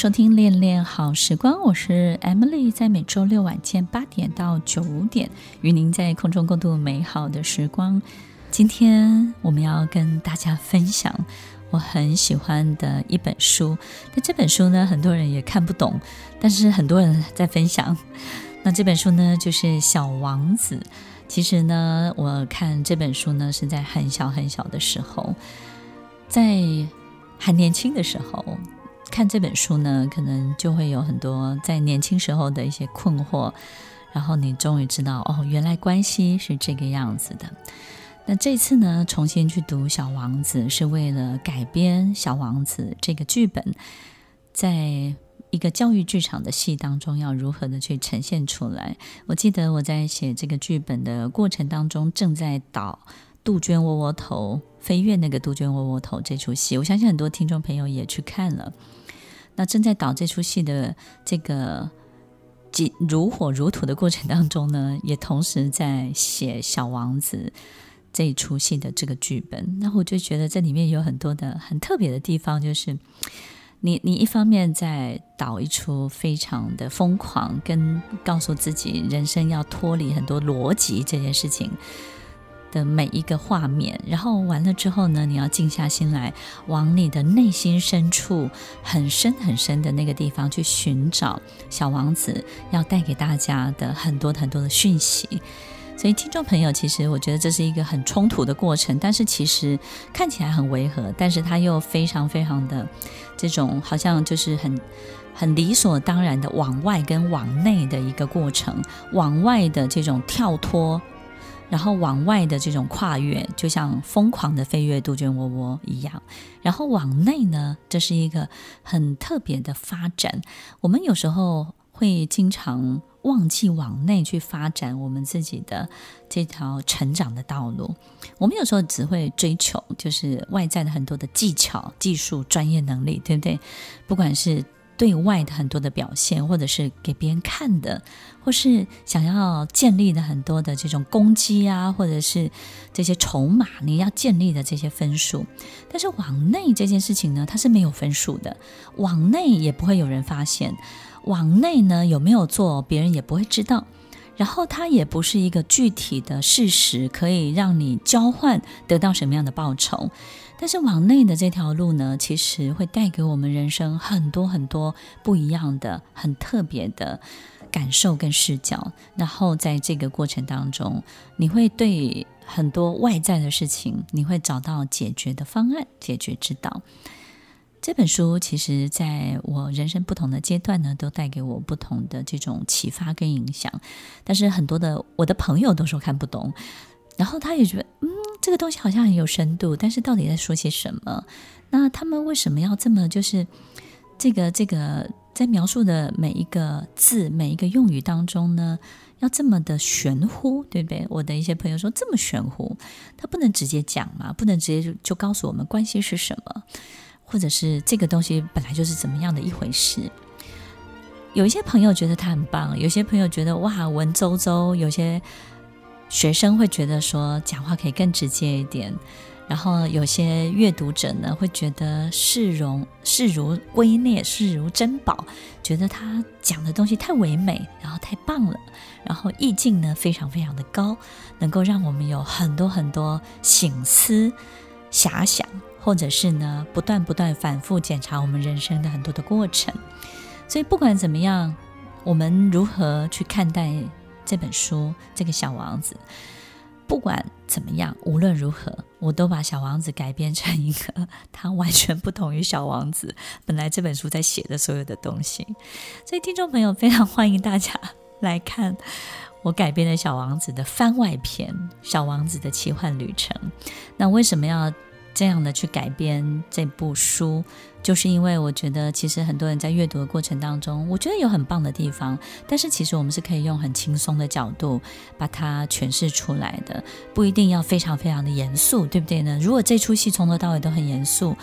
收听《恋恋好时光》，我是 Emily，在每周六晚间八点到九点，与您在空中共度美好的时光。今天我们要跟大家分享我很喜欢的一本书。那这本书呢，很多人也看不懂，但是很多人在分享。那这本书呢，就是《小王子》。其实呢，我看这本书呢，是在很小很小的时候，在还年轻的时候。看这本书呢，可能就会有很多在年轻时候的一些困惑，然后你终于知道哦，原来关系是这个样子的。那这次呢，重新去读《小王子》，是为了改编《小王子》这个剧本，在一个教育剧场的戏当中，要如何的去呈现出来。我记得我在写这个剧本的过程当中，正在导《杜鹃窝窝头》飞跃那个杜鹃窝窝头这出戏，我相信很多听众朋友也去看了。那正在导这出戏的这个如火如荼的过程当中呢，也同时在写《小王子》这一出戏的这个剧本。那我就觉得这里面有很多的很特别的地方，就是你你一方面在导一出非常的疯狂，跟告诉自己人生要脱离很多逻辑这件事情。的每一个画面，然后完了之后呢，你要静下心来，往你的内心深处很深很深的那个地方去寻找小王子要带给大家的很多很多的讯息。所以，听众朋友，其实我觉得这是一个很冲突的过程，但是其实看起来很违和，但是它又非常非常的这种好像就是很很理所当然的往外跟往内的一个过程，往外的这种跳脱。然后往外的这种跨越，就像疯狂的飞越杜鹃窝窝一样。然后往内呢，这是一个很特别的发展。我们有时候会经常忘记往内去发展我们自己的这条成长的道路。我们有时候只会追求就是外在的很多的技巧、技术、专业能力，对不对？不管是。对外的很多的表现，或者是给别人看的，或是想要建立的很多的这种攻击啊，或者是这些筹码，你要建立的这些分数。但是往内这件事情呢，它是没有分数的，往内也不会有人发现，往内呢有没有做，别人也不会知道。然后它也不是一个具体的事实，可以让你交换得到什么样的报酬。但是往内的这条路呢，其实会带给我们人生很多很多不一样的、很特别的感受跟视角。然后在这个过程当中，你会对很多外在的事情，你会找到解决的方案、解决之道。这本书其实在我人生不同的阶段呢，都带给我不同的这种启发跟影响。但是很多的我的朋友都说看不懂，然后他也觉得嗯。这个东西好像很有深度，但是到底在说些什么？那他们为什么要这么就是这个这个在描述的每一个字、每一个用语当中呢，要这么的玄乎，对不对？我的一些朋友说这么玄乎，他不能直接讲嘛，不能直接就就告诉我们关系是什么，或者是这个东西本来就是怎么样的一回事。有一些朋友觉得他很棒，有些朋友觉得哇文绉绉，有些。学生会觉得说讲话可以更直接一点，然后有些阅读者呢会觉得视如视如圭臬，视如珍宝，觉得他讲的东西太唯美，然后太棒了，然后意境呢非常非常的高，能够让我们有很多很多醒思、遐想，或者是呢不断不断反复检查我们人生的很多的过程。所以不管怎么样，我们如何去看待？这本书，这个小王子，不管怎么样，无论如何，我都把小王子改编成一个他完全不同于小王子本来这本书在写的所有的东西。所以，听众朋友非常欢迎大家来看我改编的小王子的番外篇《小王子的奇幻旅程》。那为什么要这样的去改编这部书，就是因为我觉得其实很多人在阅读的过程当中，我觉得有很棒的地方，但是其实我们是可以用很轻松的角度把它诠释出来的，不一定要非常非常的严肃，对不对呢？如果这出戏从头到尾都很严肃，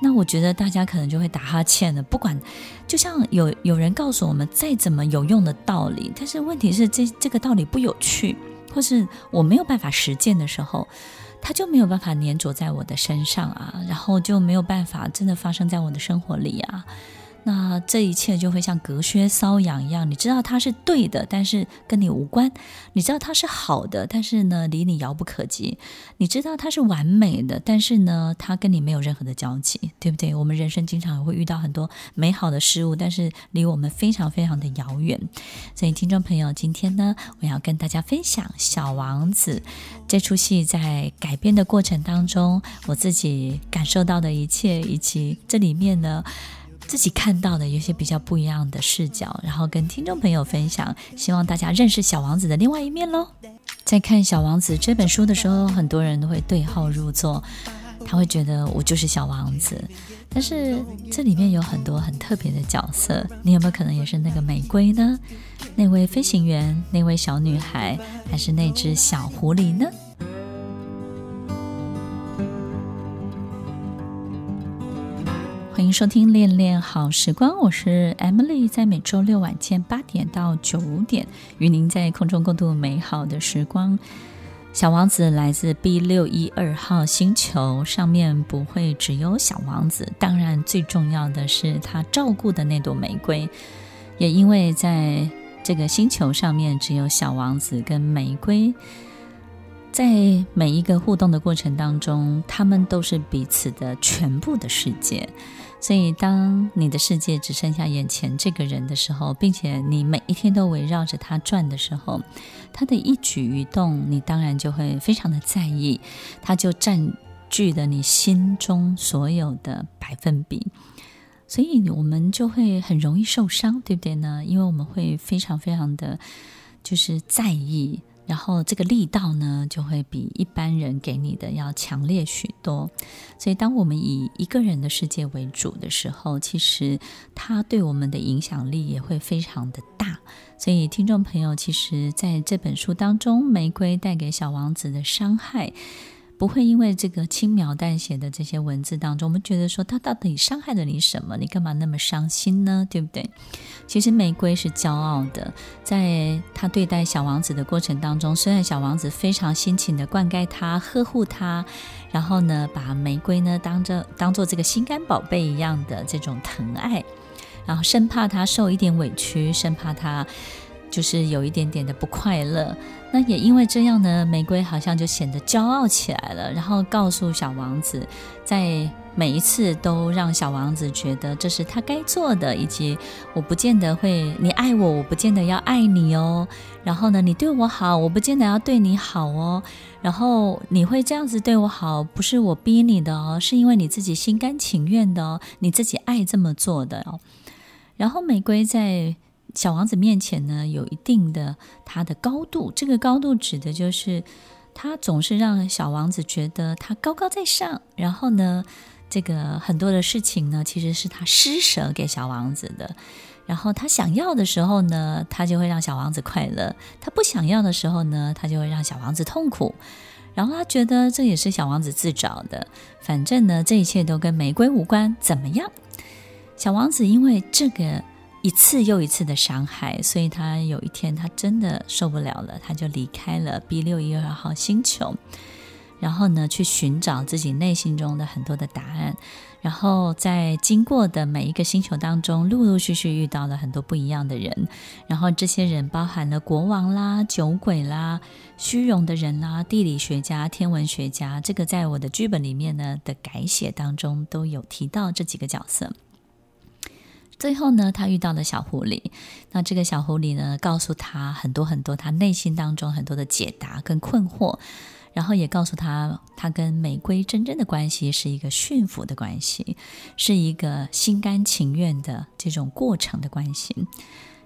那我觉得大家可能就会打哈欠了。不管，就像有有人告诉我们再怎么有用的道理，但是问题是这这个道理不有趣，或是我没有办法实践的时候。它就没有办法粘着在我的身上啊，然后就没有办法真的发生在我的生活里啊。那这一切就会像隔靴搔痒一样，你知道它是对的，但是跟你无关；你知道它是好的，但是呢，离你遥不可及；你知道它是完美的，但是呢，它跟你没有任何的交集，对不对？我们人生经常会遇到很多美好的事物，但是离我们非常非常的遥远。所以，听众朋友，今天呢，我要跟大家分享《小王子》这出戏在改编的过程当中，我自己感受到的一切，以及这里面呢。自己看到的有些比较不一样的视角，然后跟听众朋友分享，希望大家认识小王子的另外一面喽。在看《小王子》这本书的时候，很多人都会对号入座，他会觉得我就是小王子。但是这里面有很多很特别的角色，你有没有可能也是那个玫瑰呢？那位飞行员，那位小女孩，还是那只小狐狸呢？欢迎收听《恋恋好时光》，我是 Emily，在每周六晚间八点到九点，与您在空中共度美好的时光。小王子来自 B 六一二号星球，上面不会只有小王子，当然最重要的是他照顾的那朵玫瑰。也因为在这个星球上面只有小王子跟玫瑰，在每一个互动的过程当中，他们都是彼此的全部的世界。所以，当你的世界只剩下眼前这个人的时候，并且你每一天都围绕着他转的时候，他的一举一动，你当然就会非常的在意，他就占据了你心中所有的百分比，所以我们就会很容易受伤，对不对呢？因为我们会非常非常的就是在意。然后这个力道呢，就会比一般人给你的要强烈许多。所以，当我们以一个人的世界为主的时候，其实他对我们的影响力也会非常的大。所以，听众朋友，其实在这本书当中，玫瑰带给小王子的伤害。不会因为这个轻描淡写的这些文字当中，我们觉得说他到底伤害了你什么？你干嘛那么伤心呢？对不对？其实玫瑰是骄傲的，在他对待小王子的过程当中，虽然小王子非常辛勤的灌溉他、呵护他，然后呢，把玫瑰呢当着当做这个心肝宝贝一样的这种疼爱，然后生怕他受一点委屈，生怕他。就是有一点点的不快乐，那也因为这样呢，玫瑰好像就显得骄傲起来了，然后告诉小王子，在每一次都让小王子觉得这是他该做的，以及我不见得会，你爱我，我不见得要爱你哦。然后呢，你对我好，我不见得要对你好哦。然后你会这样子对我好，不是我逼你的哦，是因为你自己心甘情愿的哦，你自己爱这么做的哦。然后玫瑰在。小王子面前呢，有一定的他的高度，这个高度指的就是他总是让小王子觉得他高高在上。然后呢，这个很多的事情呢，其实是他施舍给小王子的。然后他想要的时候呢，他就会让小王子快乐；他不想要的时候呢，他就会让小王子痛苦。然后他觉得这也是小王子自找的，反正呢，这一切都跟玫瑰无关。怎么样？小王子因为这个。一次又一次的伤害，所以他有一天他真的受不了了，他就离开了 B 六一二号星球，然后呢，去寻找自己内心中的很多的答案。然后在经过的每一个星球当中，陆陆续续遇到了很多不一样的人，然后这些人包含了国王啦、酒鬼啦、虚荣的人啦、地理学家、天文学家。这个在我的剧本里面呢的改写当中都有提到这几个角色。最后呢，他遇到了小狐狸。那这个小狐狸呢，告诉他很多很多他内心当中很多的解答跟困惑，然后也告诉他，他跟玫瑰真正的关系是一个驯服的关系，是一个心甘情愿的这种过程的关系。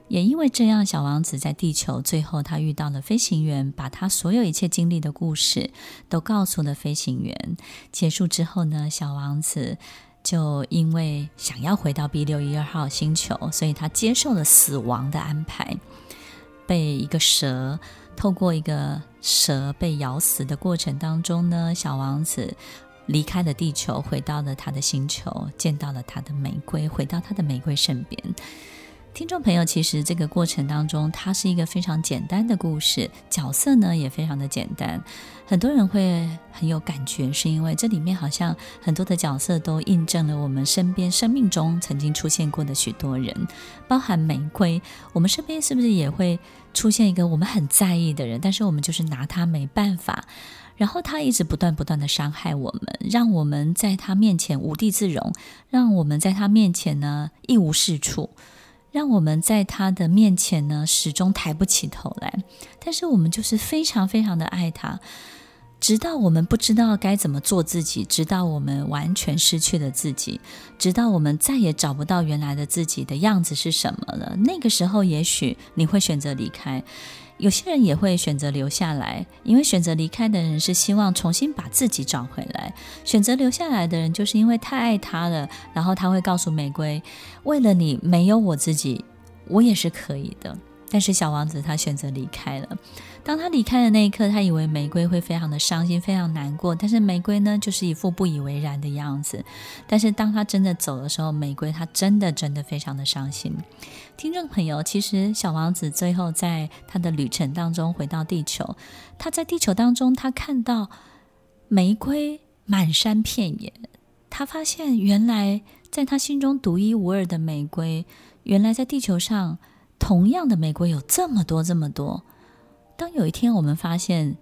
也因为这样，小王子在地球最后他遇到了飞行员，把他所有一切经历的故事都告诉了飞行员。结束之后呢，小王子就因为想要回到 B 六一二号星球，所以他接受了死亡的安排，被一个蛇透过一个蛇被咬死的过程当中呢，小王子离开了地球，回到了他的星球，见到了他的玫瑰，回到他的玫瑰身边。听众朋友，其实这个过程当中，它是一个非常简单的故事，角色呢也非常的简单。很多人会很有感觉，是因为这里面好像很多的角色都印证了我们身边生命中曾经出现过的许多人，包含玫瑰。我们身边是不是也会出现一个我们很在意的人，但是我们就是拿他没办法，然后他一直不断不断的伤害我们，让我们在他面前无地自容，让我们在他面前呢一无是处。让我们在他的面前呢，始终抬不起头来。但是我们就是非常非常的爱他，直到我们不知道该怎么做自己，直到我们完全失去了自己，直到我们再也找不到原来的自己的样子是什么了。那个时候，也许你会选择离开。有些人也会选择留下来，因为选择离开的人是希望重新把自己找回来；选择留下来的人，就是因为太爱他了，然后他会告诉玫瑰：“为了你，没有我自己，我也是可以的。”但是小王子他选择离开了。当他离开的那一刻，他以为玫瑰会非常的伤心，非常难过。但是玫瑰呢，就是一副不以为然的样子。但是当他真的走的时候，玫瑰他真的真的非常的伤心。听众朋友，其实小王子最后在他的旅程当中回到地球，他在地球当中，他看到玫瑰满山遍野，他发现原来在他心中独一无二的玫瑰，原来在地球上同样的玫瑰有这么多这么多。当有一天我们发现，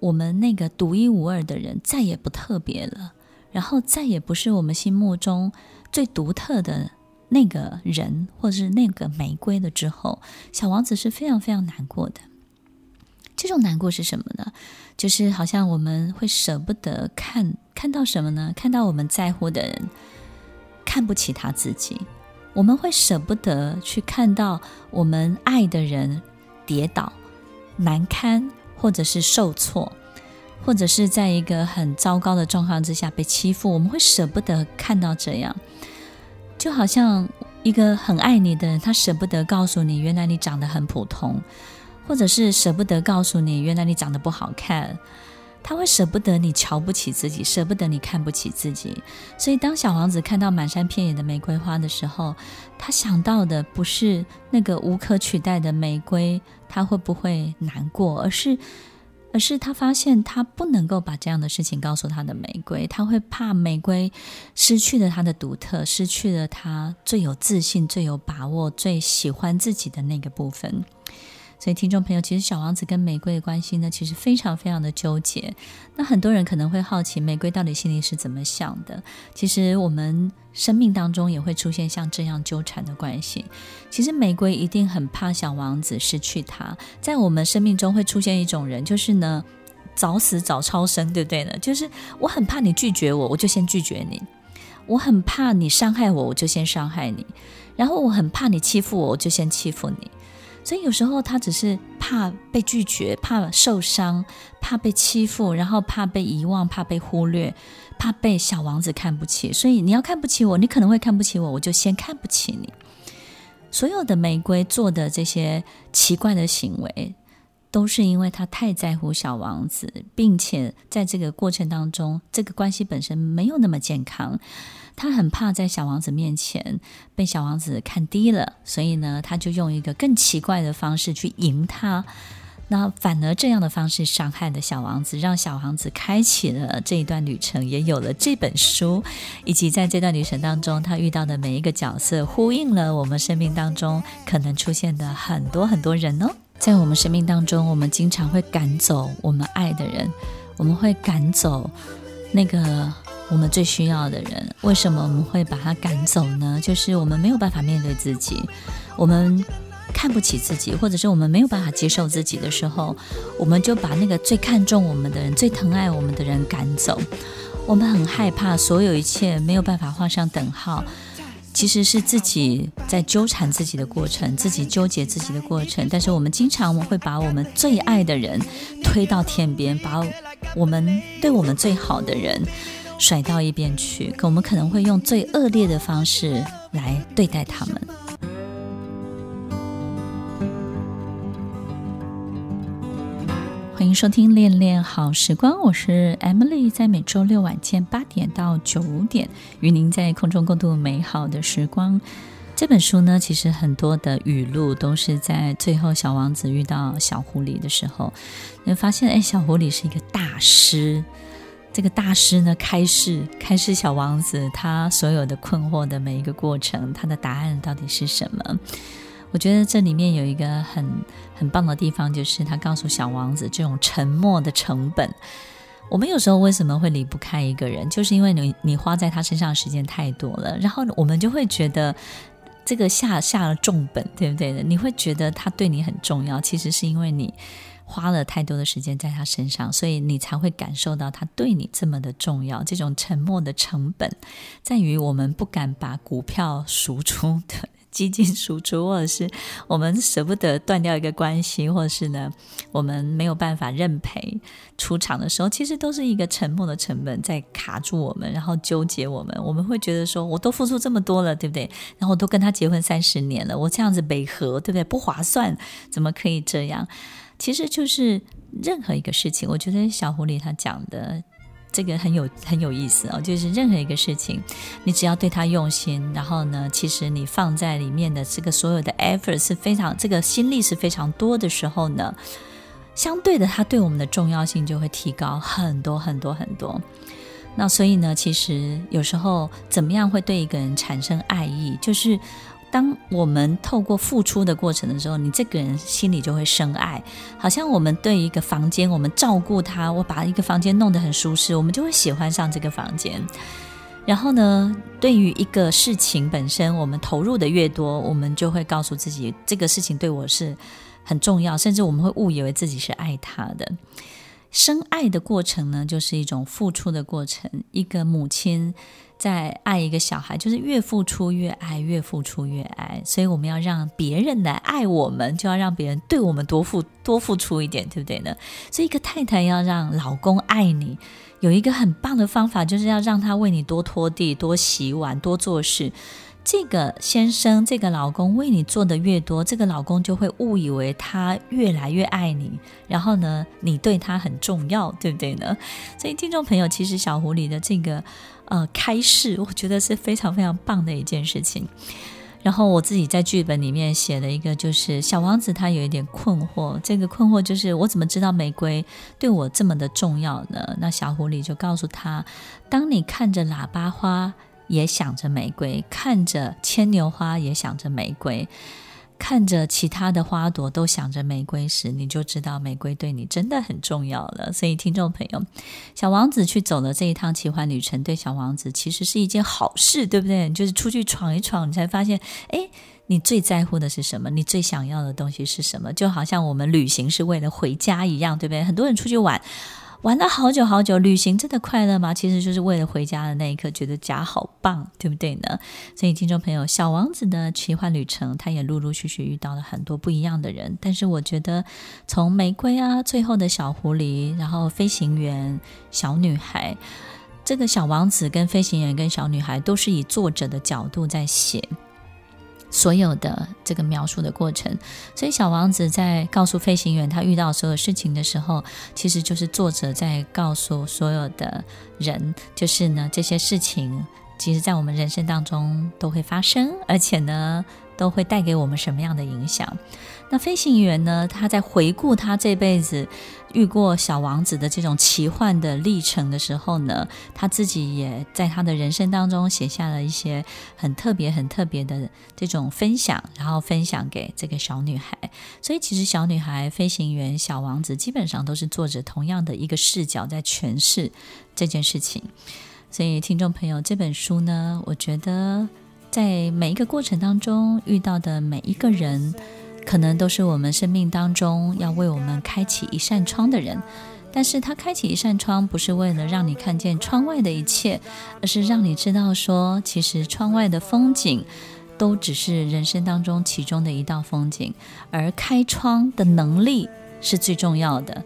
我们那个独一无二的人再也不特别了，然后再也不是我们心目中最独特的那个人，或者是那个玫瑰了之后，小王子是非常非常难过的。这种难过是什么呢？就是好像我们会舍不得看，看到什么呢？看到我们在乎的人看不起他自己，我们会舍不得去看到我们爱的人跌倒。难堪，或者是受挫，或者是在一个很糟糕的状况之下被欺负，我们会舍不得看到这样，就好像一个很爱你的人，他舍不得告诉你，原来你长得很普通，或者是舍不得告诉你，原来你长得不好看。他会舍不得你瞧不起自己，舍不得你看不起自己。所以，当小王子看到满山遍野的玫瑰花的时候，他想到的不是那个无可取代的玫瑰，他会不会难过？而是，而是他发现他不能够把这样的事情告诉他的玫瑰，他会怕玫瑰失去了他的独特，失去了他最有自信、最有把握、最喜欢自己的那个部分。所以，听众朋友，其实小王子跟玫瑰的关系呢，其实非常非常的纠结。那很多人可能会好奇，玫瑰到底心里是怎么想的？其实，我们生命当中也会出现像这样纠缠的关系。其实，玫瑰一定很怕小王子失去他。在我们生命中会出现一种人，就是呢，早死早超生，对不对呢？就是我很怕你拒绝我，我就先拒绝你；我很怕你伤害我，我就先伤害你；然后我很怕你欺负我，我就先欺负你。所以有时候他只是怕被拒绝，怕受伤，怕被欺负，然后怕被遗忘，怕被忽略，怕被小王子看不起。所以你要看不起我，你可能会看不起我，我就先看不起你。所有的玫瑰做的这些奇怪的行为，都是因为他太在乎小王子，并且在这个过程当中，这个关系本身没有那么健康。他很怕在小王子面前被小王子看低了，所以呢，他就用一个更奇怪的方式去赢他。那反而这样的方式伤害了小王子，让小王子开启了这一段旅程，也有了这本书，以及在这段旅程当中，他遇到的每一个角色，呼应了我们生命当中可能出现的很多很多人哦。在我们生命当中，我们经常会赶走我们爱的人，我们会赶走那个。我们最需要的人，为什么我们会把他赶走呢？就是我们没有办法面对自己，我们看不起自己，或者是我们没有办法接受自己的时候，我们就把那个最看重我们的人、最疼爱我们的人赶走。我们很害怕所有一切没有办法画上等号。其实是自己在纠缠自己的过程，自己纠结自己的过程。但是我们经常我们会把我们最爱的人推到天边，把我们对我们最好的人甩到一边去。可我们可能会用最恶劣的方式来对待他们。迎收听《恋恋好时光》，我是 Emily，在每周六晚间八点到九点，与您在空中共度美好的时光。这本书呢，其实很多的语录都是在最后小王子遇到小狐狸的时候，你发现，哎，小狐狸是一个大师，这个大师呢，开示开示小王子他所有的困惑的每一个过程，他的答案到底是什么？我觉得这里面有一个很很棒的地方，就是他告诉小王子这种沉默的成本。我们有时候为什么会离不开一个人，就是因为你你花在他身上的时间太多了，然后我们就会觉得这个下下了重本，对不对？你会觉得他对你很重要，其实是因为你花了太多的时间在他身上，所以你才会感受到他对你这么的重要。这种沉默的成本，在于我们不敢把股票赎出的。基金输出，或者是我们舍不得断掉一个关系，或者是呢，我们没有办法认赔出场的时候，其实都是一个沉默的成本在卡住我们，然后纠结我们。我们会觉得说，我都付出这么多了，对不对？然后我都跟他结婚三十年了，我这样子违和，对不对？不划算，怎么可以这样？其实就是任何一个事情，我觉得小狐狸他讲的。这个很有很有意思哦，就是任何一个事情，你只要对他用心，然后呢，其实你放在里面的这个所有的 effort 是非常，这个心力是非常多的时候呢，相对的，它对我们的重要性就会提高很多很多很多。那所以呢，其实有时候怎么样会对一个人产生爱意，就是。当我们透过付出的过程的时候，你这个人心里就会生爱。好像我们对一个房间，我们照顾它，我把一个房间弄得很舒适，我们就会喜欢上这个房间。然后呢，对于一个事情本身，我们投入的越多，我们就会告诉自己，这个事情对我是很重要，甚至我们会误以为自己是爱他的。生爱的过程呢，就是一种付出的过程。一个母亲。在爱一个小孩，就是越付出越爱，越付出越爱。所以我们要让别人来爱我们，就要让别人对我们多付多付出一点，对不对呢？所以一个太太要让老公爱你，有一个很棒的方法，就是要让他为你多拖地、多洗碗、多做事。这个先生，这个老公为你做的越多，这个老公就会误以为他越来越爱你，然后呢，你对他很重要，对不对呢？所以听众朋友，其实小狐狸的这个呃开示，我觉得是非常非常棒的一件事情。然后我自己在剧本里面写了一个，就是小王子他有一点困惑，这个困惑就是我怎么知道玫瑰对我这么的重要呢？那小狐狸就告诉他，当你看着喇叭花。也想着玫瑰，看着牵牛花也想着玫瑰，看着其他的花朵都想着玫瑰时，你就知道玫瑰对你真的很重要了。所以，听众朋友，小王子去走了这一趟奇幻旅程，对小王子其实是一件好事，对不对？就是出去闯一闯，你才发现，哎，你最在乎的是什么？你最想要的东西是什么？就好像我们旅行是为了回家一样，对不对？很多人出去玩。玩了好久好久，旅行真的快乐吗？其实就是为了回家的那一刻，觉得家好棒，对不对呢？所以，听众朋友，小王子的奇幻旅程，他也陆陆续续遇到了很多不一样的人。但是，我觉得从玫瑰啊，最后的小狐狸，然后飞行员、小女孩，这个小王子跟飞行员跟小女孩，都是以作者的角度在写。所有的这个描述的过程，所以小王子在告诉飞行员他遇到所有事情的时候，其实就是作者在告诉所有的人，就是呢，这些事情，其实在我们人生当中都会发生，而且呢，都会带给我们什么样的影响。那飞行员呢？他在回顾他这辈子遇过小王子的这种奇幻的历程的时候呢，他自己也在他的人生当中写下了一些很特别、很特别的这种分享，然后分享给这个小女孩。所以，其实小女孩、飞行员、小王子基本上都是作者同样的一个视角在诠释这件事情。所以，听众朋友，这本书呢，我觉得在每一个过程当中遇到的每一个人。可能都是我们生命当中要为我们开启一扇窗的人，但是他开启一扇窗，不是为了让你看见窗外的一切，而是让你知道说，其实窗外的风景都只是人生当中其中的一道风景，而开窗的能力是最重要的。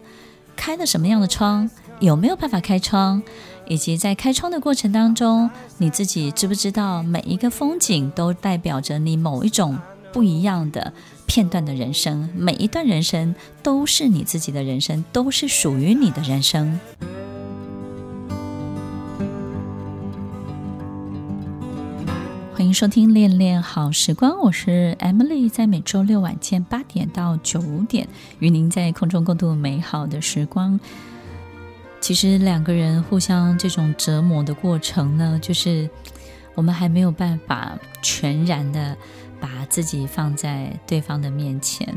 开了什么样的窗，有没有办法开窗，以及在开窗的过程当中，你自己知不知道每一个风景都代表着你某一种不一样的片段的人生，每一段人生都是你自己的人生，都是属于你的人生。欢迎收听《恋恋好时光》，我是 Emily，在每周六晚间八点到九点，与您在空中共度美好的时光。其实两个人互相这种折磨的过程呢，就是我们还没有办法全然的。把自己放在对方的面前，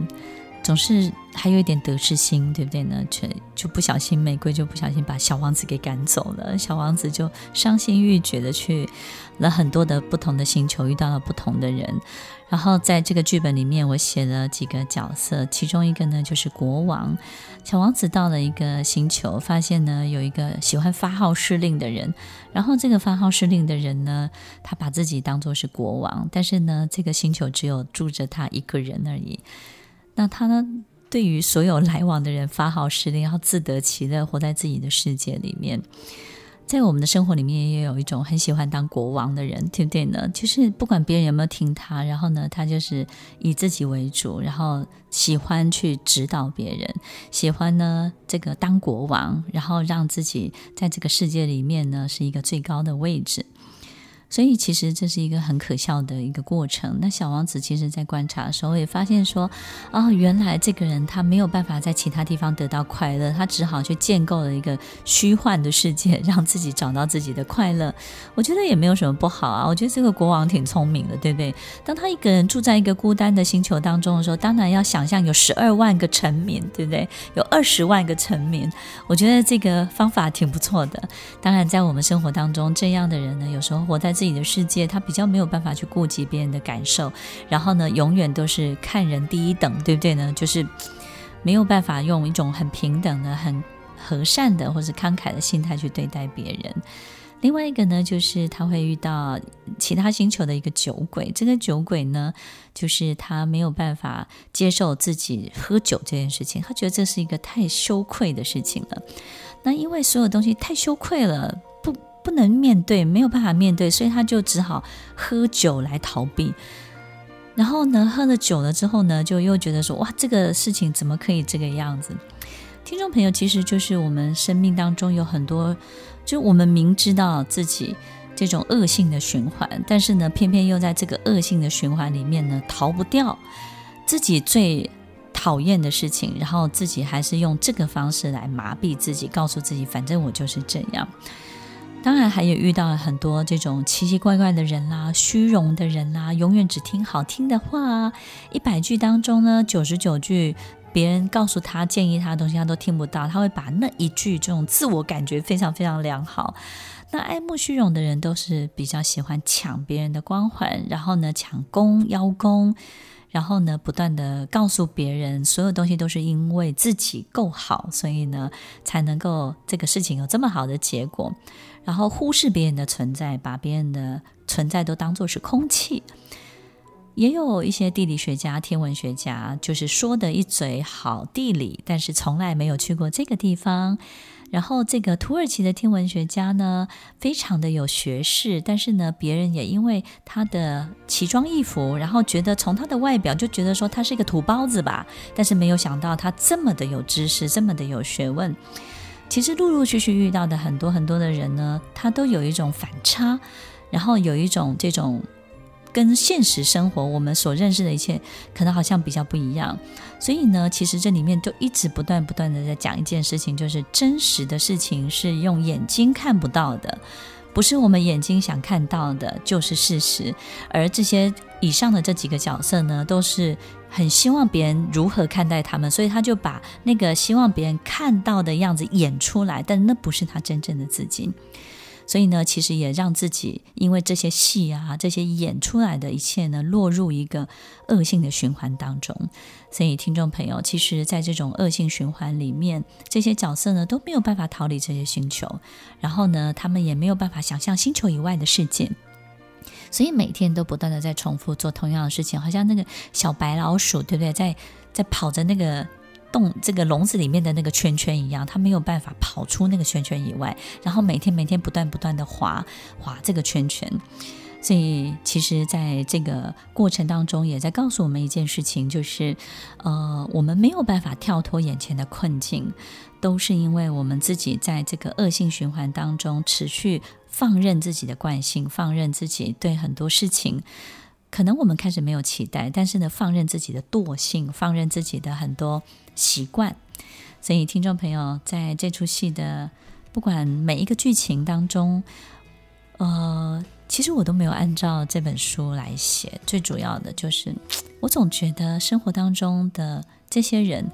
总是还有一点得失心，对不对呢？就就不小心，玫瑰就不小心把小王子给赶走了。小王子就伤心欲绝的去了很多的不同的星球，遇到了不同的人。然后在这个剧本里面，我写了几个角色，其中一个呢就是国王。小王子到了一个星球，发现呢有一个喜欢发号施令的人。然后这个发号施令的人呢，他把自己当作是国王，但是呢，这个星球只有住着他一个人而已。那他呢，对于所有来往的人发号施令，要自得其乐，活在自己的世界里面。在我们的生活里面，也有一种很喜欢当国王的人，对不对呢？就是不管别人有没有听他，然后呢，他就是以自己为主，然后喜欢去指导别人，喜欢呢这个当国王，然后让自己在这个世界里面呢是一个最高的位置。所以其实这是一个很可笑的一个过程。那小王子其实在观察的时候也发现说，哦，原来这个人他没有办法在其他地方得到快乐，他只好去建构了一个虚幻的世界，让自己找到自己的快乐。我觉得也没有什么不好啊。我觉得这个国王挺聪明的，对不对？当他一个人住在一个孤单的星球当中的时候，当然要想象有十二万个臣民，对不对？有二十万个臣民，我觉得这个方法挺不错的。当然，在我们生活当中，这样的人呢，有时候活在自己的世界，他比较没有办法去顾及别人的感受，然后呢，永远都是看人第一等，对不对呢？就是没有办法用一种很平等的、很和善的或者慷慨的心态去对待别人。另外一个呢，就是他会遇到其他星球的一个酒鬼，这个酒鬼呢，就是他没有办法接受自己喝酒这件事情，他觉得这是一个太羞愧的事情了。那因为所有东西太羞愧了。不能面对，没有办法面对，所以他就只好喝酒来逃避。然后呢，喝了酒了之后呢，就又觉得说，哇，这个事情怎么可以这个样子？听众朋友，其实就是我们生命当中有很多，就我们明知道自己这种恶性的循环，但是呢，偏偏又在这个恶性的循环里面呢，逃不掉自己最讨厌的事情，然后自己还是用这个方式来麻痹自己，告诉自己，反正我就是这样。当然，还有遇到了很多这种奇奇怪怪的人啦、虚荣的人啦，永远只听好听的话。一百句当中呢，九十九句别人告诉他、建议他的东西，他都听不到。他会把那一句这种自我感觉非常非常良好。那爱慕虚荣的人都是比较喜欢抢别人的光环，然后呢，抢功邀功。然后呢，不断的告诉别人，所有东西都是因为自己够好，所以呢，才能够这个事情有这么好的结果。然后忽视别人的存在，把别人的存在都当作是空气。也有一些地理学家、天文学家，就是说的一嘴好地理，但是从来没有去过这个地方。然后这个土耳其的天文学家呢，非常的有学识，但是呢，别人也因为他的奇装异服，然后觉得从他的外表就觉得说他是一个土包子吧，但是没有想到他这么的有知识，这么的有学问。其实陆陆续续遇到的很多很多的人呢，他都有一种反差，然后有一种这种。跟现实生活我们所认识的一切，可能好像比较不一样。所以呢，其实这里面就一直不断不断的在讲一件事情，就是真实的事情是用眼睛看不到的，不是我们眼睛想看到的，就是事实。而这些以上的这几个角色呢，都是很希望别人如何看待他们，所以他就把那个希望别人看到的样子演出来，但那不是他真正的自己。所以呢，其实也让自己因为这些戏啊，这些演出来的一切呢，落入一个恶性的循环当中。所以，听众朋友，其实，在这种恶性循环里面，这些角色呢都没有办法逃离这些星球，然后呢，他们也没有办法想象星球以外的世界。所以每天都不断的在重复做同样的事情，好像那个小白老鼠，对不对？在在跑着那个洞，这个笼子里面的那个圈圈一样，它没有办法跑出那个圈圈以外，然后每天每天不断不断的滑滑这个圈圈。所以其实在这个过程当中，也在告诉我们一件事情，就是呃，我们没有办法跳脱眼前的困境，都是因为我们自己在这个恶性循环当中持续。放任自己的惯性，放任自己对很多事情，可能我们开始没有期待，但是呢，放任自己的惰性，放任自己的很多习惯。所以，听众朋友，在这出戏的不管每一个剧情当中，呃，其实我都没有按照这本书来写。最主要的就是，我总觉得生活当中的这些人。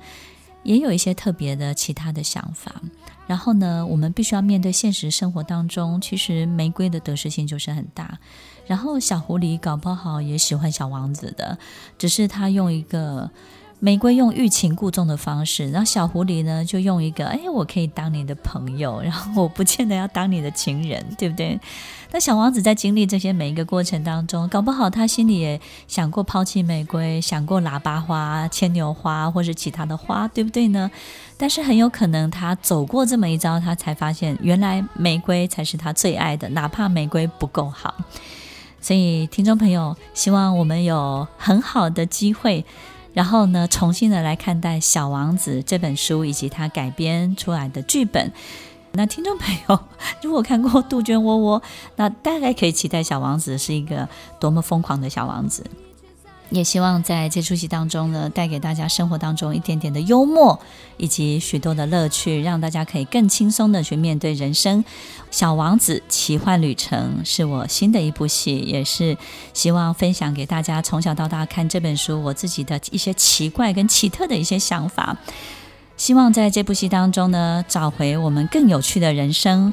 也有一些特别的其他的想法，然后呢，我们必须要面对现实生活当中，其实玫瑰的得失心就是很大。然后小狐狸搞不好也喜欢小王子的，只是他用一个。玫瑰用欲擒故纵的方式，然后小狐狸呢就用一个，哎，我可以当你的朋友，然后我不见得要当你的情人，对不对？那小王子在经历这些每一个过程当中，搞不好他心里也想过抛弃玫瑰，想过喇叭花、牵牛花或者其他的花，对不对呢？但是很有可能他走过这么一遭，他才发现原来玫瑰才是他最爱的，哪怕玫瑰不够好。所以听众朋友，希望我们有很好的机会。然后呢，重新的来看待《小王子》这本书以及他改编出来的剧本。那听众朋友，如果看过《杜鹃窝窝》，那大概可以期待《小王子》是一个多么疯狂的小王子。也希望在这出戏当中呢，带给大家生活当中一点点的幽默，以及许多的乐趣，让大家可以更轻松的去面对人生。《小王子奇幻旅程》是我新的一部戏，也是希望分享给大家从小到大看这本书我自己的一些奇怪跟奇特的一些想法。希望在这部戏当中呢，找回我们更有趣的人生。